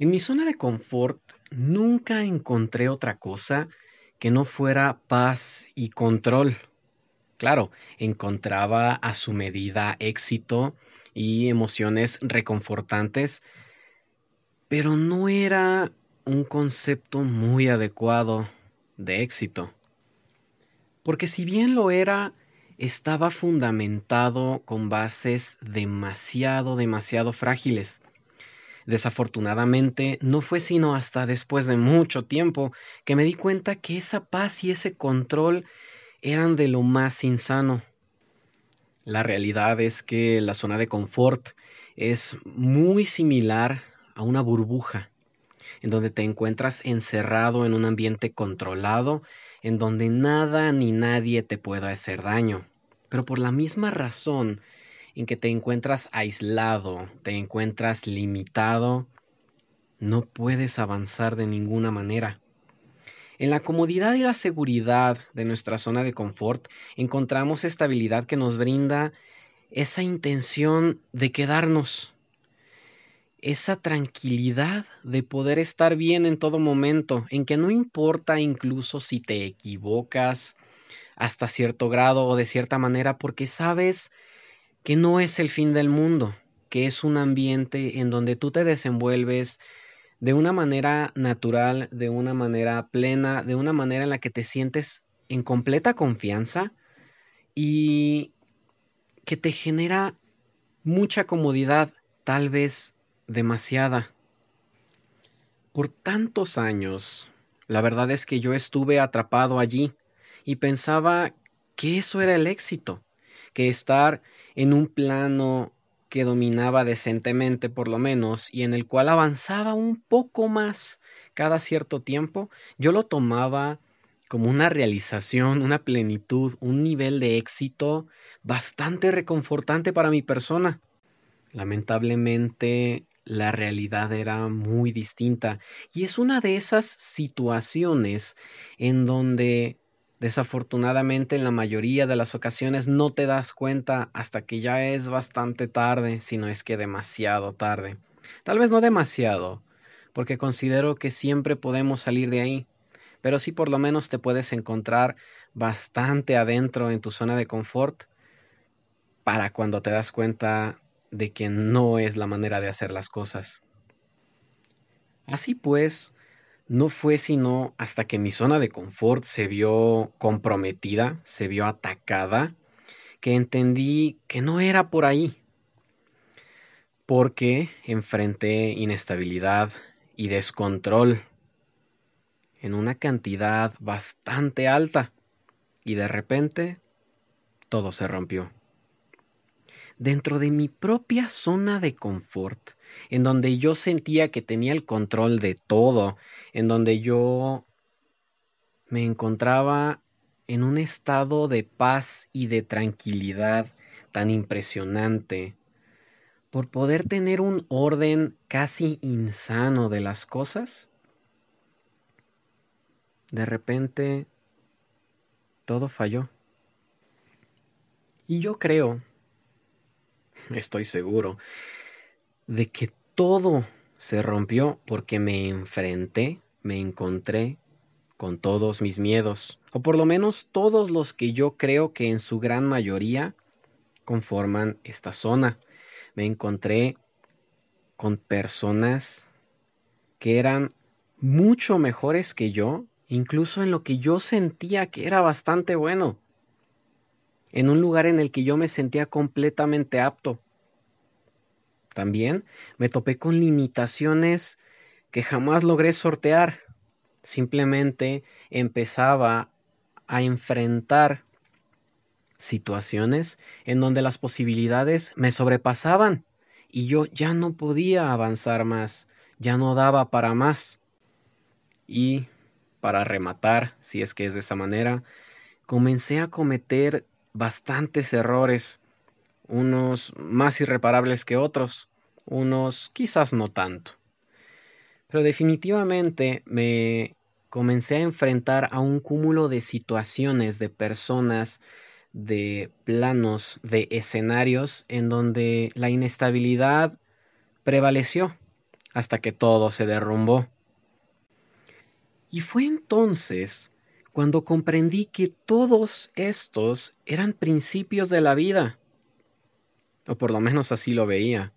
En mi zona de confort nunca encontré otra cosa que no fuera paz y control. Claro, encontraba a su medida éxito y emociones reconfortantes, pero no era un concepto muy adecuado de éxito. Porque si bien lo era, estaba fundamentado con bases demasiado, demasiado frágiles. Desafortunadamente, no fue sino hasta después de mucho tiempo que me di cuenta que esa paz y ese control eran de lo más insano. La realidad es que la zona de confort es muy similar a una burbuja, en donde te encuentras encerrado en un ambiente controlado, en donde nada ni nadie te pueda hacer daño. Pero por la misma razón en que te encuentras aislado, te encuentras limitado, no puedes avanzar de ninguna manera. En la comodidad y la seguridad de nuestra zona de confort encontramos estabilidad que nos brinda esa intención de quedarnos, esa tranquilidad de poder estar bien en todo momento, en que no importa incluso si te equivocas hasta cierto grado o de cierta manera, porque sabes que no es el fin del mundo, que es un ambiente en donde tú te desenvuelves de una manera natural, de una manera plena, de una manera en la que te sientes en completa confianza y que te genera mucha comodidad, tal vez demasiada. Por tantos años, la verdad es que yo estuve atrapado allí y pensaba que eso era el éxito, que estar en un plano que dominaba decentemente por lo menos y en el cual avanzaba un poco más cada cierto tiempo, yo lo tomaba como una realización, una plenitud, un nivel de éxito bastante reconfortante para mi persona. Lamentablemente la realidad era muy distinta y es una de esas situaciones en donde Desafortunadamente en la mayoría de las ocasiones no te das cuenta hasta que ya es bastante tarde, si no es que demasiado tarde. Tal vez no demasiado, porque considero que siempre podemos salir de ahí, pero sí por lo menos te puedes encontrar bastante adentro en tu zona de confort para cuando te das cuenta de que no es la manera de hacer las cosas. Así pues, no fue sino hasta que mi zona de confort se vio comprometida, se vio atacada, que entendí que no era por ahí. Porque enfrenté inestabilidad y descontrol en una cantidad bastante alta y de repente todo se rompió dentro de mi propia zona de confort, en donde yo sentía que tenía el control de todo, en donde yo me encontraba en un estado de paz y de tranquilidad tan impresionante, por poder tener un orden casi insano de las cosas, de repente todo falló. Y yo creo estoy seguro, de que todo se rompió porque me enfrenté, me encontré con todos mis miedos, o por lo menos todos los que yo creo que en su gran mayoría conforman esta zona. Me encontré con personas que eran mucho mejores que yo, incluso en lo que yo sentía que era bastante bueno en un lugar en el que yo me sentía completamente apto. También me topé con limitaciones que jamás logré sortear. Simplemente empezaba a enfrentar situaciones en donde las posibilidades me sobrepasaban y yo ya no podía avanzar más, ya no daba para más. Y, para rematar, si es que es de esa manera, comencé a cometer bastantes errores, unos más irreparables que otros, unos quizás no tanto. Pero definitivamente me comencé a enfrentar a un cúmulo de situaciones, de personas, de planos, de escenarios en donde la inestabilidad prevaleció hasta que todo se derrumbó. Y fue entonces cuando comprendí que todos estos eran principios de la vida, o por lo menos así lo veía,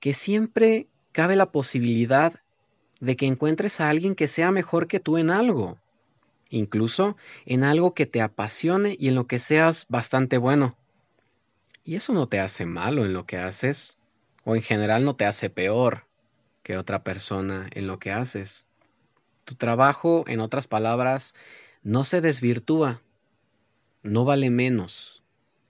que siempre cabe la posibilidad de que encuentres a alguien que sea mejor que tú en algo, incluso en algo que te apasione y en lo que seas bastante bueno. Y eso no te hace malo en lo que haces, o en general no te hace peor que otra persona en lo que haces. Tu trabajo, en otras palabras, no se desvirtúa, no vale menos,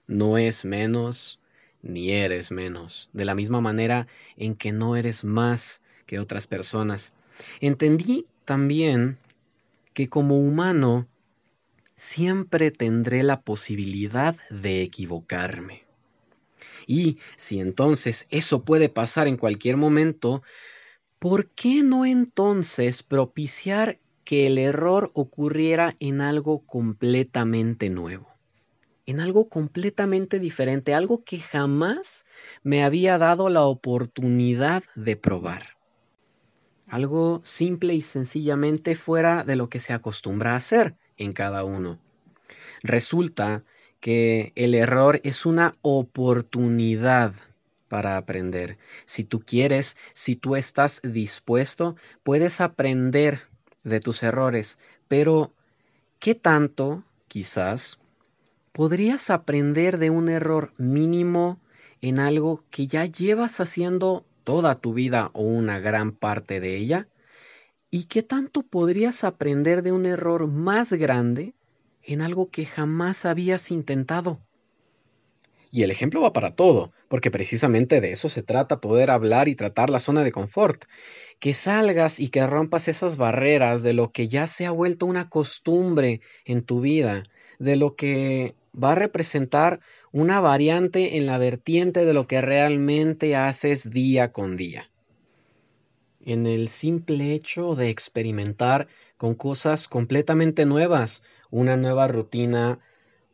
no es menos, ni eres menos, de la misma manera en que no eres más que otras personas. Entendí también que como humano siempre tendré la posibilidad de equivocarme. Y si entonces eso puede pasar en cualquier momento, ¿por qué no entonces propiciar que el error ocurriera en algo completamente nuevo? En algo completamente diferente, algo que jamás me había dado la oportunidad de probar. Algo simple y sencillamente fuera de lo que se acostumbra a hacer en cada uno. Resulta que el error es una oportunidad para aprender. Si tú quieres, si tú estás dispuesto, puedes aprender de tus errores, pero ¿qué tanto, quizás, podrías aprender de un error mínimo en algo que ya llevas haciendo toda tu vida o una gran parte de ella? ¿Y qué tanto podrías aprender de un error más grande en algo que jamás habías intentado? Y el ejemplo va para todo, porque precisamente de eso se trata, poder hablar y tratar la zona de confort. Que salgas y que rompas esas barreras de lo que ya se ha vuelto una costumbre en tu vida, de lo que va a representar una variante en la vertiente de lo que realmente haces día con día. En el simple hecho de experimentar con cosas completamente nuevas, una nueva rutina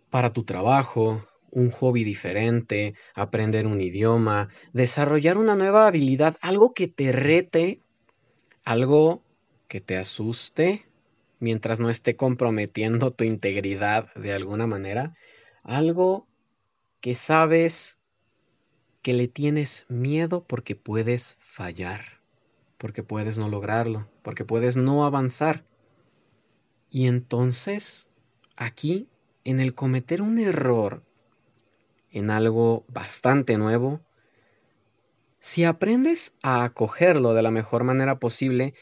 para tu trabajo, un hobby diferente, aprender un idioma, desarrollar una nueva habilidad, algo que te rete, algo que te asuste mientras no esté comprometiendo tu integridad de alguna manera, algo que sabes que le tienes miedo porque puedes fallar, porque puedes no lograrlo, porque puedes no avanzar. Y entonces, aquí, en el cometer un error, en algo bastante nuevo, si aprendes a acogerlo de la mejor manera posible,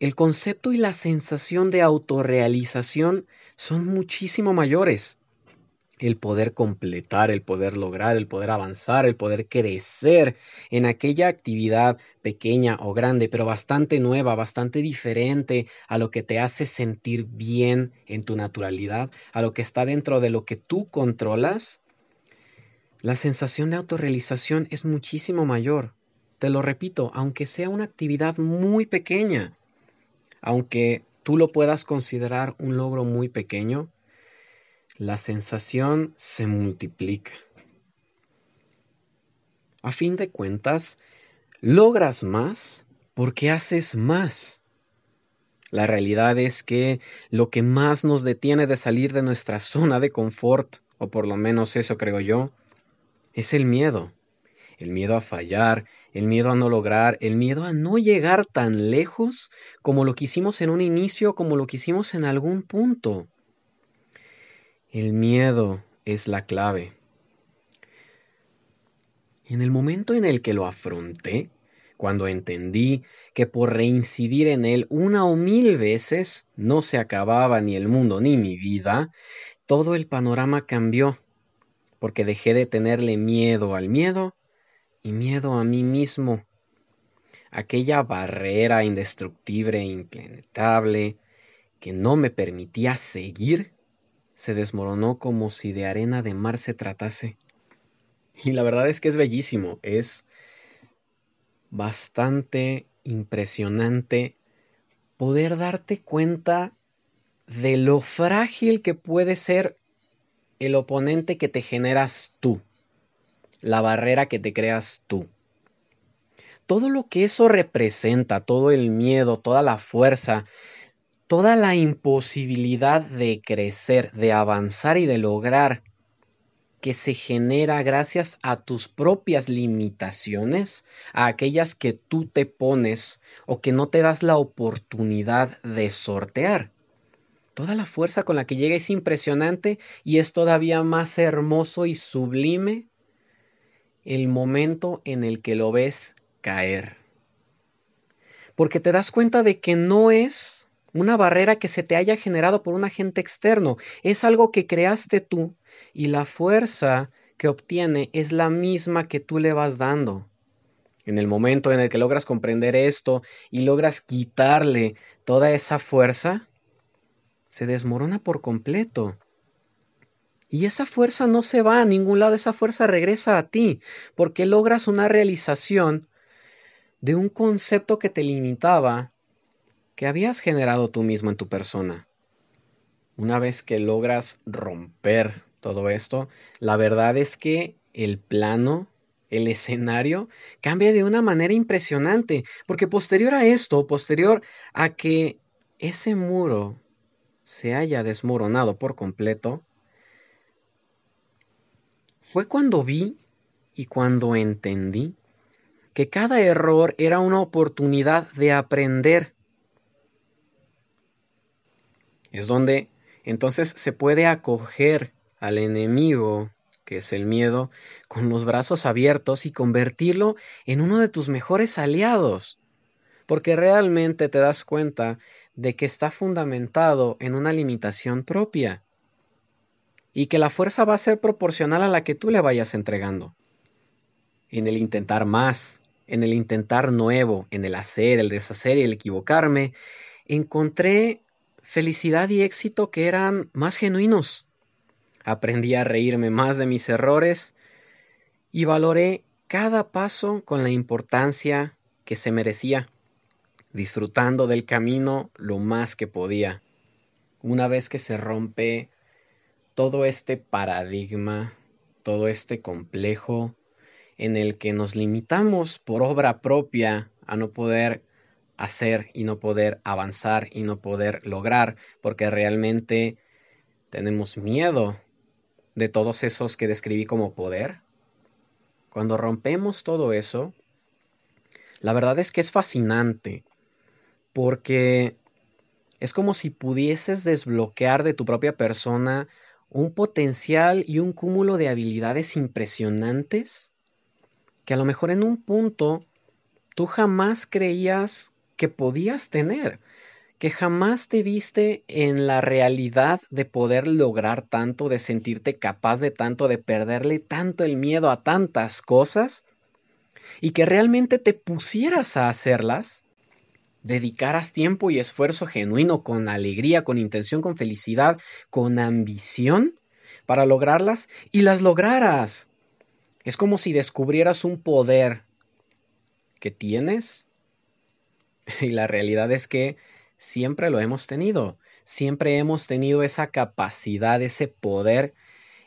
el concepto y la sensación de autorrealización son muchísimo mayores el poder completar, el poder lograr, el poder avanzar, el poder crecer en aquella actividad pequeña o grande, pero bastante nueva, bastante diferente a lo que te hace sentir bien en tu naturalidad, a lo que está dentro de lo que tú controlas, la sensación de autorrealización es muchísimo mayor. Te lo repito, aunque sea una actividad muy pequeña, aunque tú lo puedas considerar un logro muy pequeño, la sensación se multiplica. A fin de cuentas, logras más porque haces más. La realidad es que lo que más nos detiene de salir de nuestra zona de confort, o por lo menos eso creo yo, es el miedo. El miedo a fallar, el miedo a no lograr, el miedo a no llegar tan lejos como lo quisimos en un inicio, como lo quisimos en algún punto. El miedo es la clave. En el momento en el que lo afronté, cuando entendí que por reincidir en él una o mil veces no se acababa ni el mundo ni mi vida, todo el panorama cambió, porque dejé de tenerle miedo al miedo y miedo a mí mismo. Aquella barrera indestructible e que no me permitía seguir se desmoronó como si de arena de mar se tratase. Y la verdad es que es bellísimo, es bastante impresionante poder darte cuenta de lo frágil que puede ser el oponente que te generas tú, la barrera que te creas tú. todo lo que eso representa, todo el miedo, toda la fuerza, toda la imposibilidad de crecer, de avanzar y de lograr que se genera gracias a tus propias limitaciones, a aquellas que tú te pones o que no te das la oportunidad de sortear. Toda la fuerza con la que llega es impresionante y es todavía más hermoso y sublime el momento en el que lo ves caer. Porque te das cuenta de que no es una barrera que se te haya generado por un agente externo, es algo que creaste tú y la fuerza que obtiene es la misma que tú le vas dando. En el momento en el que logras comprender esto y logras quitarle toda esa fuerza, se desmorona por completo. Y esa fuerza no se va a ningún lado, esa fuerza regresa a ti, porque logras una realización de un concepto que te limitaba, que habías generado tú mismo en tu persona. Una vez que logras romper todo esto, la verdad es que el plano, el escenario, cambia de una manera impresionante, porque posterior a esto, posterior a que ese muro se haya desmoronado por completo, fue cuando vi y cuando entendí que cada error era una oportunidad de aprender. Es donde entonces se puede acoger al enemigo, que es el miedo, con los brazos abiertos y convertirlo en uno de tus mejores aliados, porque realmente te das cuenta de que está fundamentado en una limitación propia y que la fuerza va a ser proporcional a la que tú le vayas entregando. En el intentar más, en el intentar nuevo, en el hacer, el deshacer y el equivocarme, encontré felicidad y éxito que eran más genuinos aprendí a reírme más de mis errores y valoré cada paso con la importancia que se merecía, disfrutando del camino lo más que podía. Una vez que se rompe todo este paradigma, todo este complejo en el que nos limitamos por obra propia a no poder hacer y no poder avanzar y no poder lograr, porque realmente tenemos miedo de todos esos que describí como poder, cuando rompemos todo eso, la verdad es que es fascinante, porque es como si pudieses desbloquear de tu propia persona un potencial y un cúmulo de habilidades impresionantes que a lo mejor en un punto tú jamás creías que podías tener que jamás te viste en la realidad de poder lograr tanto, de sentirte capaz de tanto, de perderle tanto el miedo a tantas cosas y que realmente te pusieras a hacerlas, dedicaras tiempo y esfuerzo genuino, con alegría, con intención, con felicidad, con ambición para lograrlas y las lograras. Es como si descubrieras un poder que tienes y la realidad es que siempre lo hemos tenido. Siempre hemos tenido esa capacidad, ese poder,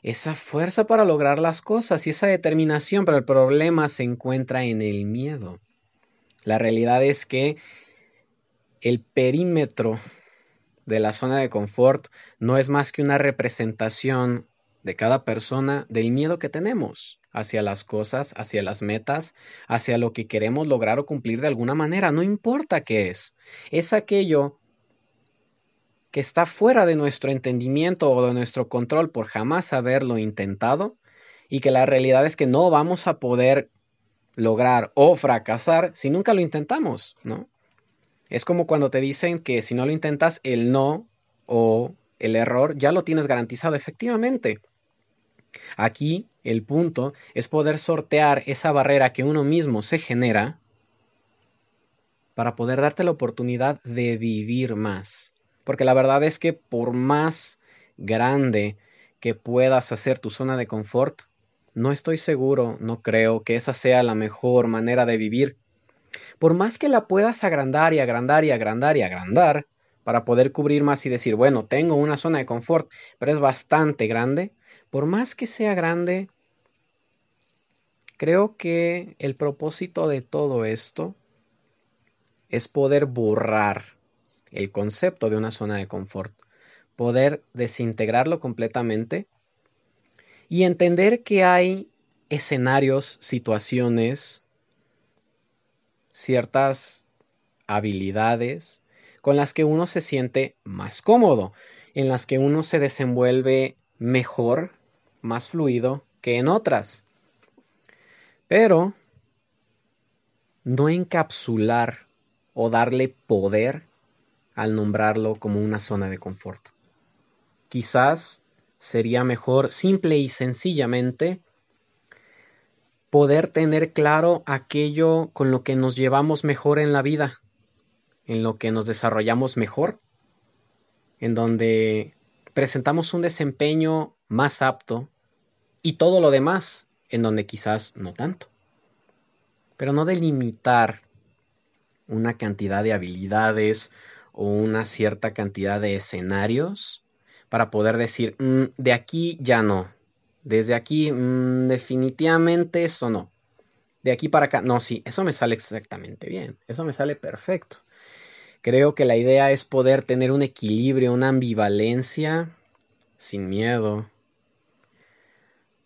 esa fuerza para lograr las cosas y esa determinación, pero el problema se encuentra en el miedo. La realidad es que el perímetro de la zona de confort no es más que una representación de cada persona del miedo que tenemos hacia las cosas, hacia las metas, hacia lo que queremos lograr o cumplir de alguna manera, no importa qué es. Es aquello que está fuera de nuestro entendimiento o de nuestro control por jamás haberlo intentado y que la realidad es que no vamos a poder lograr o fracasar si nunca lo intentamos, ¿no? Es como cuando te dicen que si no lo intentas, el no o el error ya lo tienes garantizado efectivamente. Aquí el punto es poder sortear esa barrera que uno mismo se genera para poder darte la oportunidad de vivir más. Porque la verdad es que por más grande que puedas hacer tu zona de confort, no estoy seguro, no creo que esa sea la mejor manera de vivir. Por más que la puedas agrandar y agrandar y agrandar y agrandar, para poder cubrir más y decir, bueno, tengo una zona de confort, pero es bastante grande, por más que sea grande, Creo que el propósito de todo esto es poder borrar el concepto de una zona de confort, poder desintegrarlo completamente y entender que hay escenarios, situaciones, ciertas habilidades con las que uno se siente más cómodo, en las que uno se desenvuelve mejor, más fluido que en otras. Pero no encapsular o darle poder al nombrarlo como una zona de confort. Quizás sería mejor simple y sencillamente poder tener claro aquello con lo que nos llevamos mejor en la vida, en lo que nos desarrollamos mejor, en donde presentamos un desempeño más apto y todo lo demás en donde quizás no tanto. Pero no delimitar una cantidad de habilidades o una cierta cantidad de escenarios para poder decir, mm, de aquí ya no, desde aquí mm, definitivamente eso no, de aquí para acá, no, sí, eso me sale exactamente bien, eso me sale perfecto. Creo que la idea es poder tener un equilibrio, una ambivalencia sin miedo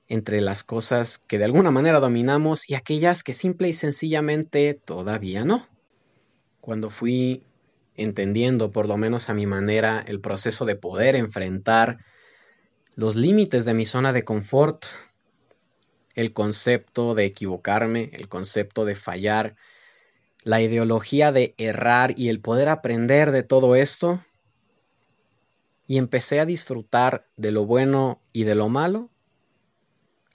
entre las cosas que de alguna manera dominamos y aquellas que simple y sencillamente todavía no. Cuando fui entendiendo, por lo menos a mi manera, el proceso de poder enfrentar los límites de mi zona de confort, el concepto de equivocarme, el concepto de fallar, la ideología de errar y el poder aprender de todo esto, y empecé a disfrutar de lo bueno y de lo malo,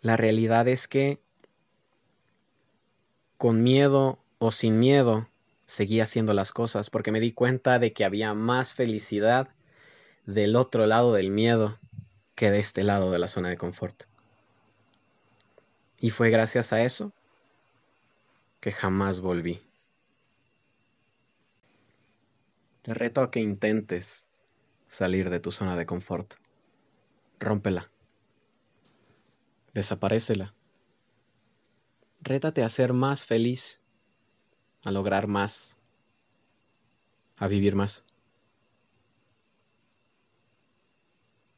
la realidad es que con miedo o sin miedo, seguía haciendo las cosas porque me di cuenta de que había más felicidad del otro lado del miedo que de este lado de la zona de confort. Y fue gracias a eso que jamás volví. Te reto a que intentes salir de tu zona de confort. Rómpela. Desaparécela. Rétate a ser más feliz a lograr más, a vivir más.